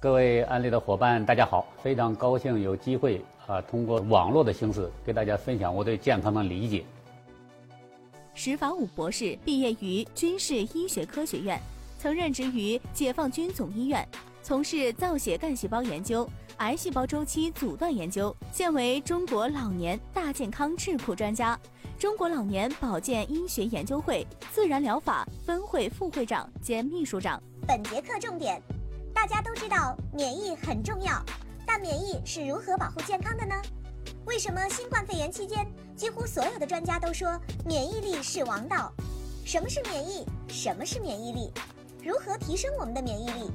各位安利的伙伴，大家好！非常高兴有机会啊，通过网络的形式给大家分享我对健康的理解。石法武博士毕业于军事医学科学院，曾任职于解放军总医院，从事造血干细胞研究、癌细胞周期阻断研究，现为中国老年大健康智库专家，中国老年保健医学研究会自然疗法分会副会长兼秘书长。本节课重点。大家都知道免疫很重要，但免疫是如何保护健康的呢？为什么新冠肺炎期间，几乎所有的专家都说免疫力是王道？什么是免疫？什么是免疫力？如何提升我们的免疫力？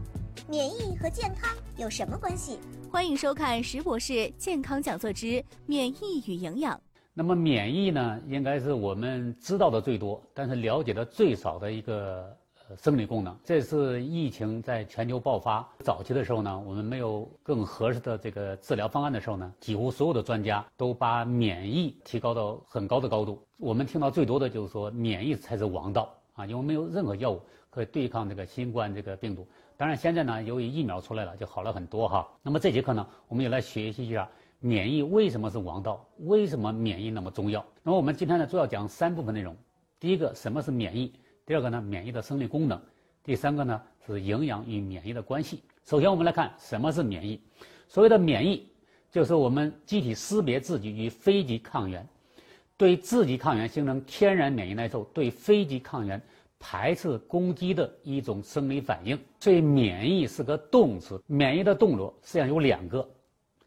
免疫和健康有什么关系？欢迎收看石博士健康讲座之免疫与营养。那么免疫呢，应该是我们知道的最多，但是了解的最少的一个。生理功能，这次疫情在全球爆发早期的时候呢，我们没有更合适的这个治疗方案的时候呢，几乎所有的专家都把免疫提高到很高的高度。我们听到最多的就是说，免疫才是王道啊，因为没有任何药物可以对抗这个新冠这个病毒。当然，现在呢，由于疫苗出来了，就好了很多哈。那么这节课呢，我们也来学习一下免疫为什么是王道，为什么免疫那么重要。那么我们今天呢，主要讲三部分内容。第一个，什么是免疫？第二个呢，免疫的生理功能；第三个呢，是营养与免疫的关系。首先，我们来看什么是免疫。所谓的免疫，就是我们机体识别自己与非己抗原，对自己抗原形成天然免疫耐受，对非己抗原排斥攻击的一种生理反应。所以，免疫是个动词。免疫的动作实际上有两个。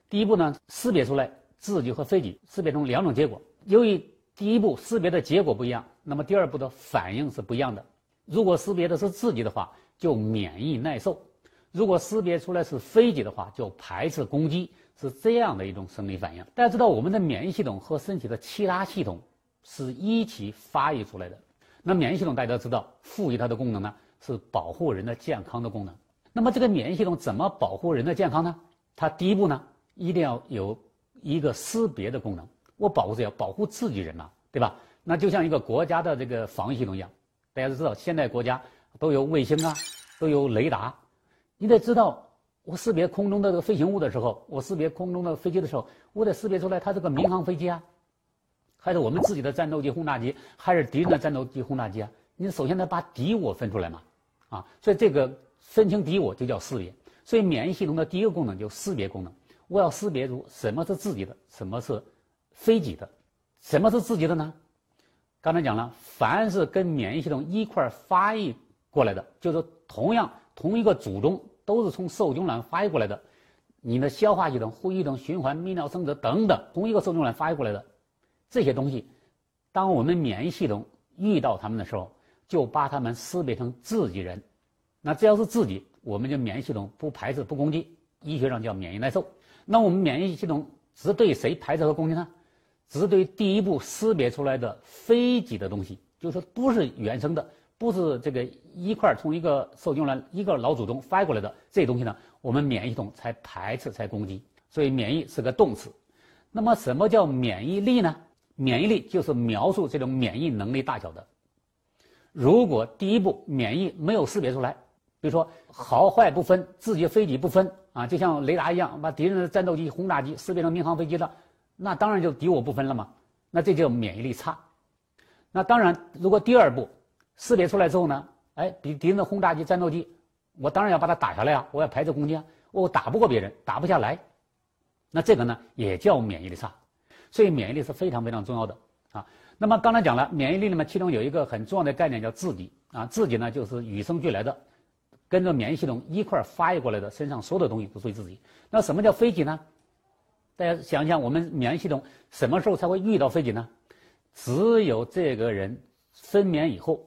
第一步呢，识别出来自己和非己，识别出两种结果。由于第一步识别的结果不一样。那么第二步的反应是不一样的。如果识别的是自己的话，就免疫耐受；如果识别出来是非己的话，就排斥攻击，是这样的一种生理反应。大家知道，我们的免疫系统和身体的其他系统是一起发育出来的。那免疫系统大家知道，赋予它的功能呢，是保护人的健康的功能。那么这个免疫系统怎么保护人的健康呢？它第一步呢，一定要有一个识别的功能。我保护谁？要保护自己人嘛，对吧？那就像一个国家的这个防御系统一样，大家都知道，现在国家都有卫星啊，都有雷达。你得知道，我识别空中的这个飞行物的时候，我识别空中的飞机的时候，我得识别出来它是个民航飞机啊，还是我们自己的战斗机轰炸机，还是敌人的战斗机轰炸机啊？你首先得把敌我分出来嘛，啊，所以这个分清敌我就叫识别。所以免疫系统的第一个功能就识别功能，我要识别出什么是自己的，什么是非己的，什么是自己的呢？刚才讲了，凡是跟免疫系统一块发育过来的，就是同样同一个祖宗，都是从受精卵发育过来的。你的消化系统、呼吸系统、循环、泌尿、生殖等等，同一个受精卵发育过来的这些东西，当我们免疫系统遇到它们的时候，就把它们识别成自己人。那只要是自己，我们就免疫系统不排斥、不攻击，医学上叫免疫耐受。那我们免疫系统只对谁排斥和攻击呢？只是对第一步识别出来的非己的东西，就是说不是原生的，不是这个一块从一个受精卵、一个老祖宗发过来的这东西呢，我们免疫系统才排斥、才攻击。所以免疫是个动词。那么什么叫免疫力呢？免疫力就是描述这种免疫能力大小的。如果第一步免疫没有识别出来，比如说好坏不分、自己非己不分啊，就像雷达一样，把敌人的战斗机、轰炸机识别成民航飞机了。那当然就敌我不分了嘛，那这叫免疫力差。那当然，如果第二步识别出来之后呢，哎，敌敌人的轰炸机、战斗机，我当然要把它打下来啊，我要排斥攻击啊，我打不过别人，打不下来，那这个呢也叫免疫力差。所以免疫力是非常非常重要的啊。那么刚才讲了，免疫力里面其中有一个很重要的概念叫自己啊，自己呢就是与生俱来的，跟着免疫系统一块发育过来的，身上所有的东西都属于自己。那什么叫非己呢？大家想想，我们免疫系统什么时候才会遇到非己呢？只有这个人分娩以后，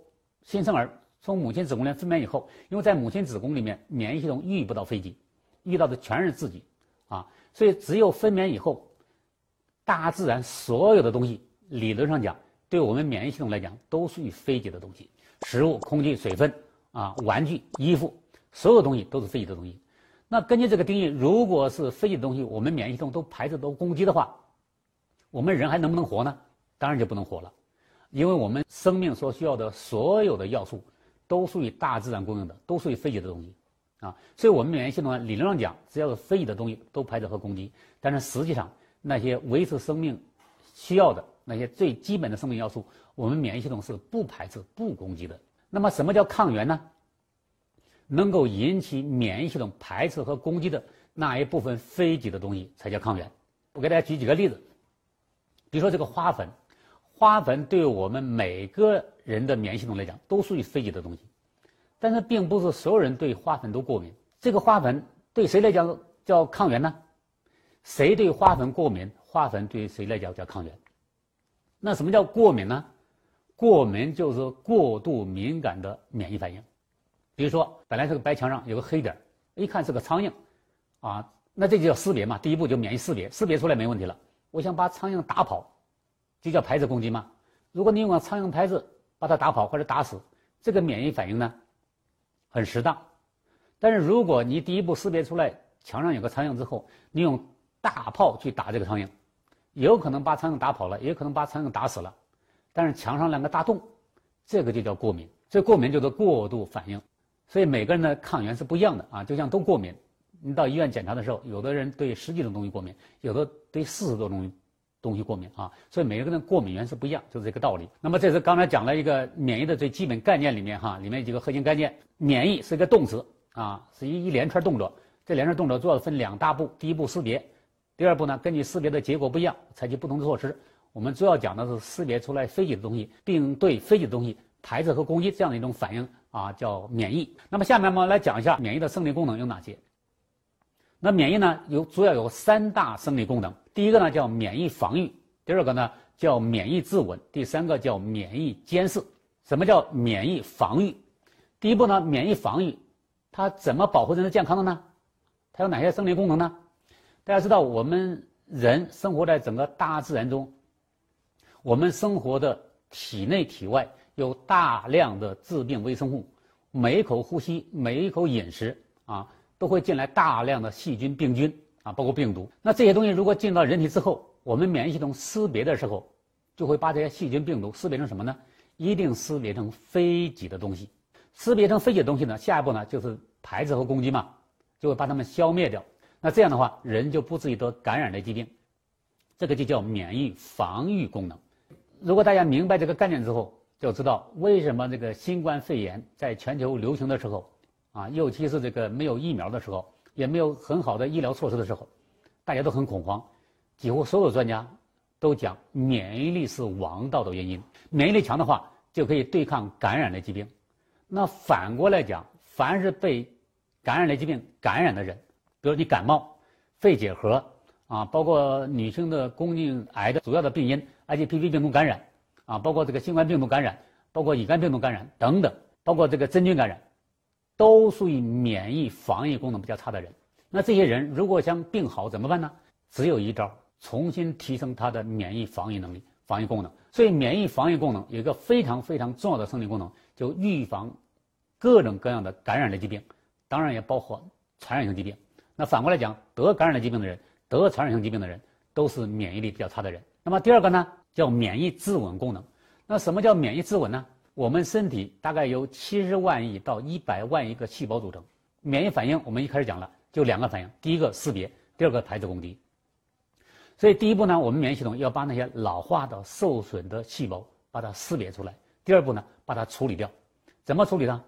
新生儿从母亲子宫里分娩以后，因为在母亲子宫里面，免疫系统遇不到非己，遇到的全是自己啊。所以只有分娩以后，大自然所有的东西，理论上讲，对我们免疫系统来讲，都属于非己的东西，食物、空气、水分啊，玩具、衣服，所有东西都是非己的东西。那根据这个定义，如果是非己的东西，我们免疫系统都排斥、都攻击的话，我们人还能不能活呢？当然就不能活了，因为我们生命所需要的所有的要素，都属于大自然供应的，都属于非己的东西，啊。所以我们免疫系统呢，理论上讲，只要是非己的东西都排斥和攻击，但是实际上那些维持生命需要的那些最基本的生命要素，我们免疫系统是不排斥、不攻击的。那么什么叫抗原呢？能够引起免疫系统排斥和攻击的那一部分非己的东西才叫抗原。我给大家举几个例子，比如说这个花粉，花粉对我们每个人的免疫系统来讲都属于非己的东西，但是并不是所有人对花粉都过敏。这个花粉对谁来讲叫抗原呢？谁对花粉过敏，花粉对谁来讲叫抗原？那什么叫过敏呢？过敏就是过度敏感的免疫反应。比如说，本来这个白墙上有个黑点一看是个苍蝇，啊，那这就叫识别嘛。第一步就免疫识别，识别出来没问题了。我想把苍蝇打跑，就叫排斥攻击嘛。如果你用个苍蝇拍子把它打跑或者打死，这个免疫反应呢，很适当。但是如果你第一步识别出来墙上有个苍蝇之后，你用大炮去打这个苍蝇，有可能把苍蝇打跑了，也可能把苍蝇打死了。但是墙上两个大洞，这个就叫过敏。这过敏就是过度反应。所以每个人的抗原是不一样的啊，就像都过敏。你到医院检查的时候，有的人对十几种东西过敏，有的对四十多种东西过敏啊。所以每个人过敏源是不一样，就是这个道理。那么这是刚才讲了一个免疫的最基本概念里面哈，里面几个核心概念。免疫是一个动词啊，是一一连串动作。这连串动作主要分两大步：第一步识别，第二步呢根据识别的结果不一样，采取不同的措施。我们主要讲的是识别出来非己的东西，并对非己的东西排斥和攻击这样的一种反应。啊，叫免疫。那么下面我们来讲一下免疫的生理功能有哪些。那免疫呢，有主要有三大生理功能。第一个呢叫免疫防御，第二个呢叫免疫自稳，第三个叫免疫监视。什么叫免疫防御？第一步呢，免疫防御，它怎么保护人的健康的呢？它有哪些生理功能呢？大家知道，我们人生活在整个大自然中，我们生活的体内体外。有大量的致病微生物，每一口呼吸、每一口饮食啊，都会进来大量的细菌、病菌啊，包括病毒。那这些东西如果进到人体之后，我们免疫系统识别的时候，就会把这些细菌、病毒识别成什么呢？一定识别成非己的东西。识别成非己的东西呢，下一步呢就是排斥和攻击嘛，就会把它们消灭掉。那这样的话，人就不至于得感染类疾病。这个就叫免疫防御功能。如果大家明白这个概念之后，就知道为什么这个新冠肺炎在全球流行的时候，啊，尤其是这个没有疫苗的时候，也没有很好的医疗措施的时候，大家都很恐慌。几乎所有专家都讲，免疫力是王道的原因。免疫力强的话，就可以对抗感染类疾病。那反过来讲，凡是被感染类疾病感染的人，比如你感冒、肺结核啊，包括女性的宫颈癌的主要的病因 HPV 病毒感染。啊，包括这个新冠病毒感染，包括乙肝病毒感染等等，包括这个真菌感染，都属于免疫防御功能比较差的人。那这些人如果想病好怎么办呢？只有一招，重新提升他的免疫防御能力、防御功能。所以，免疫防御功能有一个非常非常重要的生理功能，就预防各种各样的感染类疾病，当然也包括传染性疾病。那反过来讲，得感染类疾病的人，得传染性疾病的人，都是免疫力比较差的人。那么第二个呢？叫免疫自稳功能，那什么叫免疫自稳呢？我们身体大概由七十万亿到一百万亿个细胞组成，免疫反应我们一开始讲了，就两个反应，第一个识别，第二个排斥攻击。所以第一步呢，我们免疫系统要把那些老化的、受损的细胞把它识别出来；第二步呢，把它处理掉。怎么处理呢？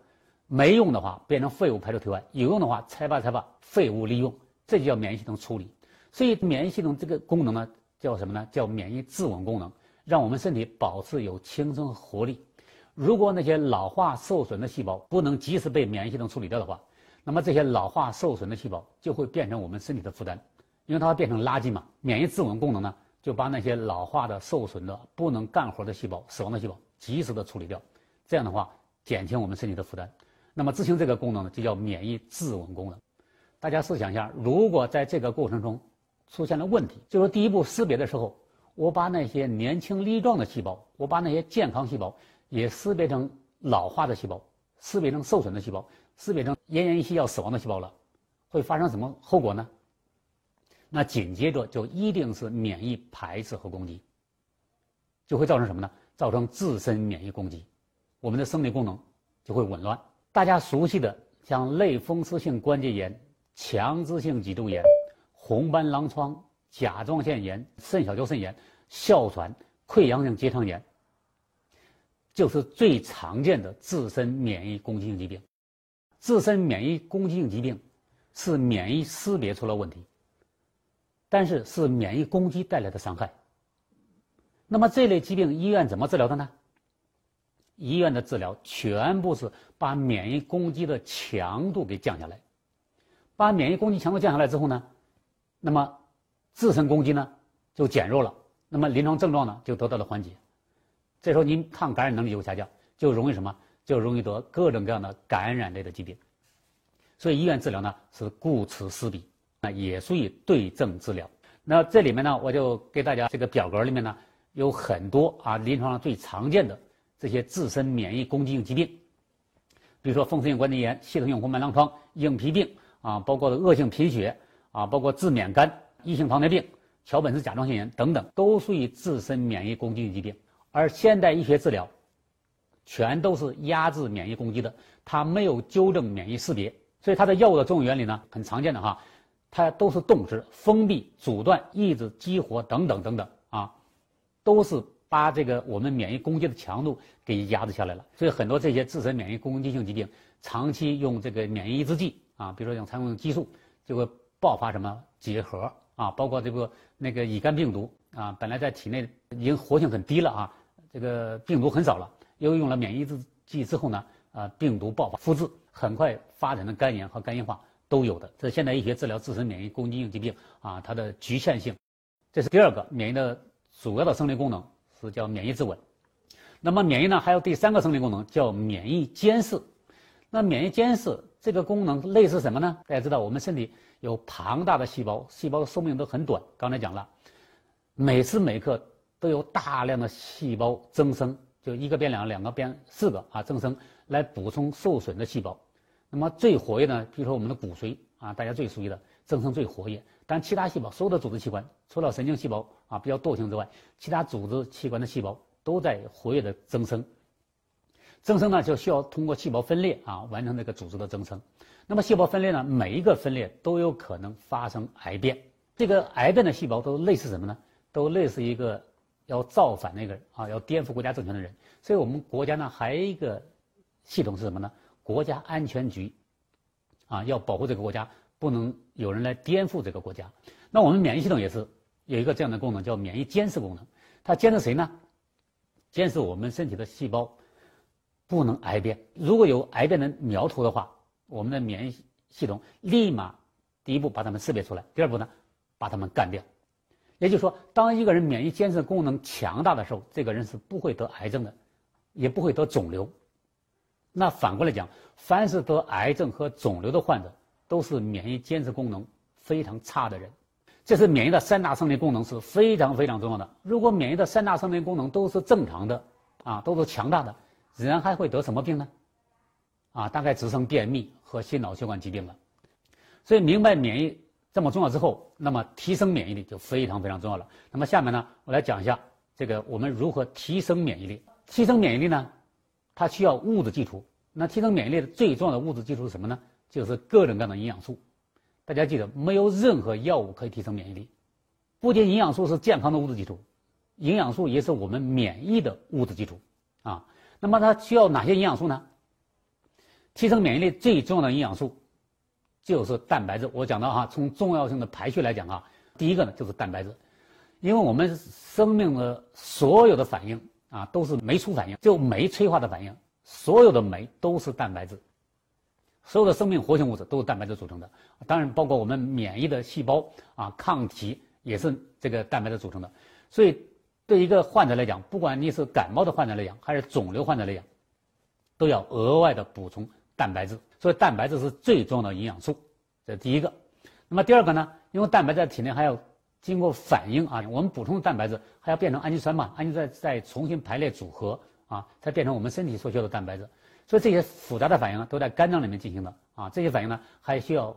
没用的话变成废物排出体外，有用的话拆吧拆吧，废物利用，这就叫免疫系统处理。所以免疫系统这个功能呢？叫什么呢？叫免疫自稳功能，让我们身体保持有青春活力。如果那些老化受损的细胞不能及时被免疫系统处理掉的话，那么这些老化受损的细胞就会变成我们身体的负担，因为它会变成垃圾嘛。免疫自稳功能呢，就把那些老化的、受损的、不能干活的细胞、死亡的细胞及时的处理掉，这样的话减轻我们身体的负担。那么执行这个功能呢，就叫免疫自稳功能。大家试想一下，如果在这个过程中，出现了问题，就是第一步识别的时候，我把那些年轻力壮的细胞，我把那些健康细胞也识别成老化的细胞，识别成受损的细胞，识别成奄奄一息要死亡的细胞了，会发生什么后果呢？那紧接着就一定是免疫排斥和攻击，就会造成什么呢？造成自身免疫攻击，我们的生理功能就会紊乱。大家熟悉的像类风湿性关节炎、强直性脊柱炎、红斑狼疮、甲状腺炎、肾小球肾炎、哮喘、溃疡性结肠炎，就是最常见的自身免疫攻击性疾病。自身免疫攻击性疾病是免疫识别出了问题，但是是免疫攻击带来的伤害。那么这类疾病医院怎么治疗的呢？医院的治疗全部是把免疫攻击的强度给降下来，把免疫攻击强度降下来之后呢，那么自身攻击呢就减弱了，那么临床症状呢就得到了缓解。这时候您抗感染能力就会下降，就容易什么？就容易得各种各样的感染类的疾病。所以医院治疗呢是顾此失彼，那也属于对症治疗。那这里面呢，我就给大家这个表格里面呢有很多啊临床上最常见的。这些自身免疫攻击性疾病，比如说风湿性关节炎、系统性红斑狼疮、硬皮病啊，包括的恶性贫血啊，包括致免肝、异型糖尿病、桥本氏甲状腺炎等等，都属于自身免疫攻击性疾病。而现代医学治疗，全都是压制免疫攻击的，它没有纠正免疫识别，所以它的药物的作用原理呢，很常见的哈，它都是动植，封闭、阻断、抑制、激活等等等等啊，都是。把这个我们免疫攻击的强度给压制下来了，所以很多这些自身免疫攻击性疾病，长期用这个免疫抑制剂啊，比如说用常用激素，就会爆发什么结核啊，包括这个那个乙肝病毒啊，本来在体内已经活性很低了啊，这个病毒很少了，又用了免疫抑制剂之后呢，啊，病毒爆发复制，很快发展的肝炎和肝硬化都有的。这是现代医学治疗自身免疫攻击性疾病啊，它的局限性。这是第二个免疫的主要的生理功能。是叫免疫自稳，那么免疫呢还有第三个生理功能叫免疫监视。那免疫监视这个功能类似什么呢？大家知道我们身体有庞大的细胞，细胞的寿命都很短。刚才讲了，每时每刻都有大量的细胞增生，就一个变两个，两个变四个啊，增生来补充受损的细胞。那么最活跃呢，比如说我们的骨髓啊，大家最熟悉的增生最活跃。但其他细胞，所有的组织器官，除了神经细胞啊比较惰性之外，其他组织器官的细胞都在活跃的增生。增生呢，就需要通过细胞分裂啊完成这个组织的增生。那么细胞分裂呢，每一个分裂都有可能发生癌变。这个癌变的细胞都类似什么呢？都类似一个要造反那个人啊，要颠覆国家政权的人。所以我们国家呢，还有一个系统是什么呢？国家安全局啊，要保护这个国家。不能有人来颠覆这个国家。那我们免疫系统也是有一个这样的功能，叫免疫监视功能。它监视谁呢？监视我们身体的细胞不能癌变。如果有癌变的苗头的话，我们的免疫系统立马第一步把它们识别出来，第二步呢把它们干掉。也就是说，当一个人免疫监视功能强大的时候，这个人是不会得癌症的，也不会得肿瘤。那反过来讲，凡是得癌症和肿瘤的患者，都是免疫监视功能非常差的人，这是免疫的三大生理功能是非常非常重要的。如果免疫的三大生理功能都是正常的，啊，都是强大的，人还会得什么病呢？啊，大概只剩便秘和心脑血管疾病了。所以明白免疫这么重要之后，那么提升免疫力就非常非常重要了。那么下面呢，我来讲一下这个我们如何提升免疫力。提升免疫力呢，它需要物质基础。那提升免疫力的最重要的物质基础是什么呢？就是各种各样的营养素，大家记得，没有任何药物可以提升免疫力。不仅营养素是健康的物质基础，营养素也是我们免疫的物质基础啊。那么它需要哪些营养素呢？提升免疫力最重要的营养素就是蛋白质。我讲到哈，从重要性的排序来讲啊，第一个呢就是蛋白质，因为我们生命的所有的反应啊都是酶促反应，就酶催化的反应，所有的酶都是蛋白质。所有的生命活性物质都是蛋白质组成的，当然包括我们免疫的细胞啊，抗体也是这个蛋白质组成的。所以，对一个患者来讲，不管你是感冒的患者来讲，还是肿瘤患者来讲，都要额外的补充蛋白质。所以，蛋白质是最重要的营养素，这是第一个。那么第二个呢？因为蛋白在体内还要经过反应啊，我们补充蛋白质还要变成氨基酸嘛，氨基酸再重新排列组合啊，才变成我们身体所需要的蛋白质。所以这些复杂的反应都在肝脏里面进行的啊，这些反应呢还需要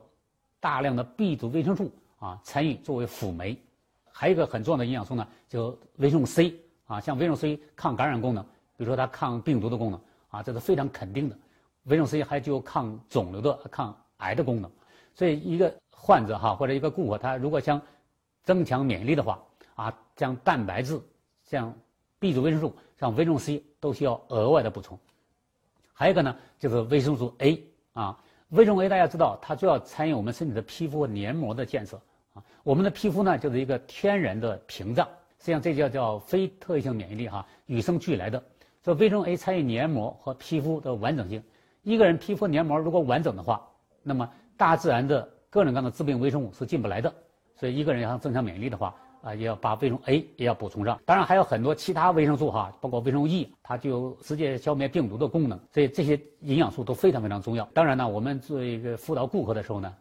大量的 B 族维生素啊参与作为辅酶，还有一个很重要的营养素呢，就维生素 C 啊，像维生素 C 抗感染功能，比如说它抗病毒的功能啊，这是非常肯定的。维生素 C 还具有抗肿瘤的、抗癌的功能。所以一个患者哈或者一个顾客，他如果想增强免疫力的话，啊，像蛋白质、像 B 族维生素、像维生素 C 都需要额外的补充。还有一个呢，就是维生素 A 啊，维生素 A 大家知道，它主要参与我们身体的皮肤和黏膜的建设啊。我们的皮肤呢，就是一个天然的屏障，实际上这叫叫非特异性免疫力哈，与生俱来的。所以维生素 A 参与黏膜和皮肤的完整性。一个人皮肤黏膜如果完整的话，那么大自然的各种各样的致病微生物是进不来的。所以一个人要增强免疫力的话，啊，也要把维生素 A 也要补充上。当然还有很多其他维生素哈，包括维生素 E，它具有直接消灭病毒的功能。所以这些营养素都非常非常重要。当然呢，我们做一个辅导顾客的时候呢，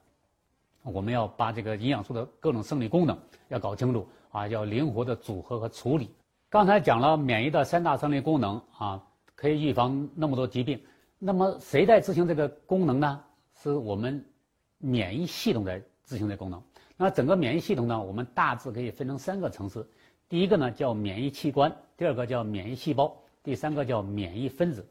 我们要把这个营养素的各种生理功能要搞清楚啊，要灵活的组合和处理。刚才讲了免疫的三大生理功能啊，可以预防那么多疾病。那么谁在执行这个功能呢？是我们免疫系统在执行这功能。那整个免疫系统呢，我们大致可以分成三个层次。第一个呢叫免疫器官，第二个叫免疫细胞，第三个叫免疫分子。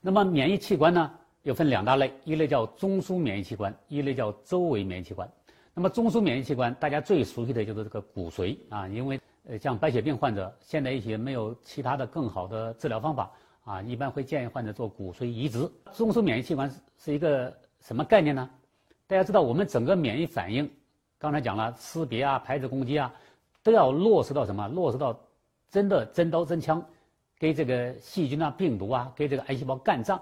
那么免疫器官呢又分两大类，一类叫中枢免疫器官，一类叫周围免疫器官。那么中枢免疫器官大家最熟悉的就是这个骨髓啊，因为。呃，像白血病患者，现在一些没有其他的更好的治疗方法啊，一般会建议患者做骨髓移植。中枢免疫器官是是一个什么概念呢？大家知道，我们整个免疫反应，刚才讲了识别啊、排斥攻击啊，都要落实到什么？落实到真的真刀真枪，给这个细菌啊、病毒啊，给这个癌细胞干仗，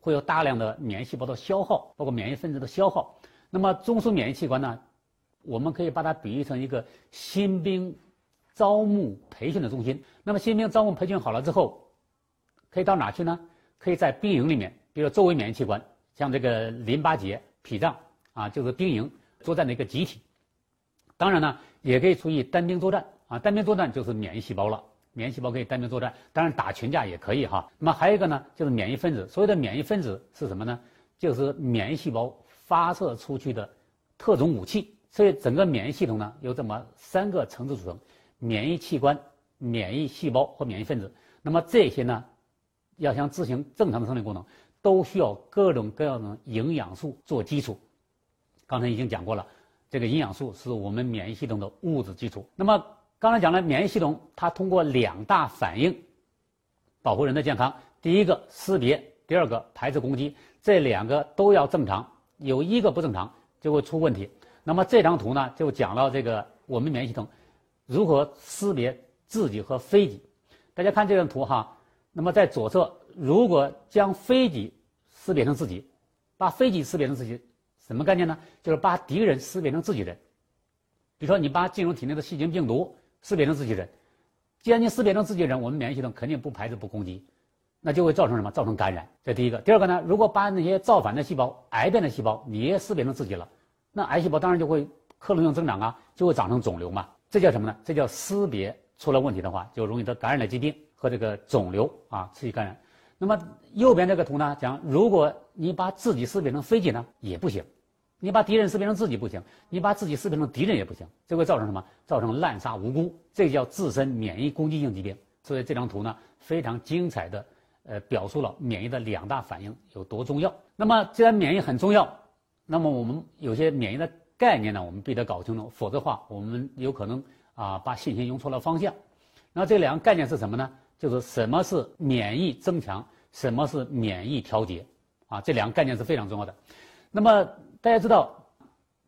会有大量的免疫细胞的消耗，包括免疫分子的消耗。那么中枢免疫器官呢？我们可以把它比喻成一个新兵招募培训的中心。那么新兵招募培训好了之后，可以到哪去呢？可以在兵营里面，比如周围免疫器官，像这个淋巴结、脾脏啊，就是兵营作战的一个集体。当然呢，也可以出于单兵作战啊，单兵作战就是免疫细胞了。免疫细胞可以单兵作战，当然打群架也可以哈。那么还有一个呢，就是免疫分子。所谓的免疫分子是什么呢？就是免疫细胞发射出去的特种武器。所以整个免疫系统呢，由这么三个层次组成：免疫器官、免疫细胞和免疫分子。那么这些呢，要想执行正常的生理功能，都需要各种各样的营养素做基础。刚才已经讲过了，这个营养素是我们免疫系统的物质基础。那么刚才讲了，免疫系统它通过两大反应保护人的健康：第一个识别，第二个排斥攻击。这两个都要正常，有一个不正常就会出问题。那么这张图呢，就讲了这个我们免疫系统如何识别自己和非己。大家看这张图哈，那么在左侧，如果将非己识别成自己，把非己识别成自己，什么概念呢？就是把敌人识别成自己人。比如说，你把进入体内的细菌、病毒识别成自己人，既然你识别成自己人，我们免疫系统肯定不排斥、不攻击，那就会造成什么？造成感染。这第一个。第二个呢，如果把那些造反的细胞、癌变的细胞，你也识别成自己了。那癌细胞当然就会克隆性增长啊，就会长成肿瘤嘛。这叫什么呢？这叫识别出了问题的话，就容易得感染的疾病和这个肿瘤啊，刺激感染。那么右边这个图呢，讲如果你把自己识别成非己呢，也不行；你把敌人识别成自己不行；你把自己识别成敌人也不行，这会造成什么？造成滥杀无辜，这叫自身免疫攻击性疾病。所以这张图呢，非常精彩的，呃，表述了免疫的两大反应有多重要。那么既然免疫很重要。那么我们有些免疫的概念呢，我们必须得搞清楚，否则的话，我们有可能啊把信心用错了方向。那这两个概念是什么呢？就是什么是免疫增强，什么是免疫调节，啊，这两个概念是非常重要的。那么大家知道，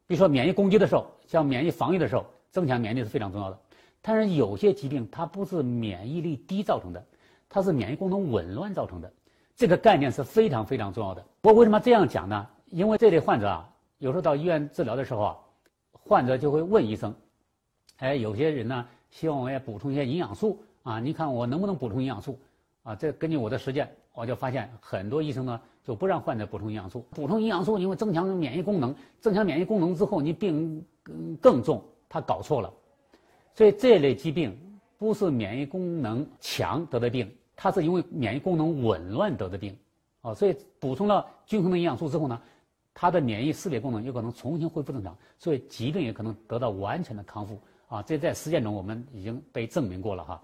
比如说免疫攻击的时候，像免疫防御的时候，增强免疫力是非常重要的。但是有些疾病它不是免疫力低造成的，它是免疫功能紊乱造成的，这个概念是非常非常重要的。我为什么这样讲呢？因为这类患者啊，有时候到医院治疗的时候啊，患者就会问医生：“哎，有些人呢，希望我也补充一些营养素啊，你看我能不能补充营养素？”啊，这根据我的实践，我就发现很多医生呢就不让患者补充营养素。补充营养素因为增强免疫功能，增强免疫功能之后你病更重，他搞错了。所以这类疾病不是免疫功能强得的病，它是因为免疫功能紊乱得的病。啊，所以补充了均衡的营养素之后呢。它的免疫识别功能有可能重新恢复正常，所以疾病也可能得到完全的康复啊！这在实践中我们已经被证明过了哈。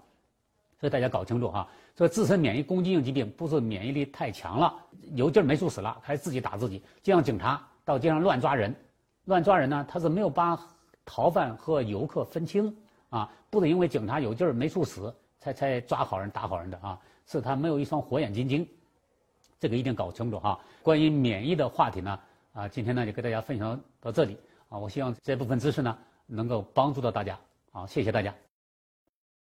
所以大家搞清楚哈，说自身免疫攻击性疾病不是免疫力太强了，有劲儿没处使了，还自己打自己。就像警察到街上乱抓人，乱抓人呢，他是没有把逃犯和游客分清啊，不是因为警察有劲儿没处使才才抓好人打好人的啊，是他没有一双火眼金睛，这个一定搞清楚哈。关于免疫的话题呢，啊，今天呢就给大家分享到这里啊，我希望这部分知识呢能够帮助到大家，好，谢谢大家。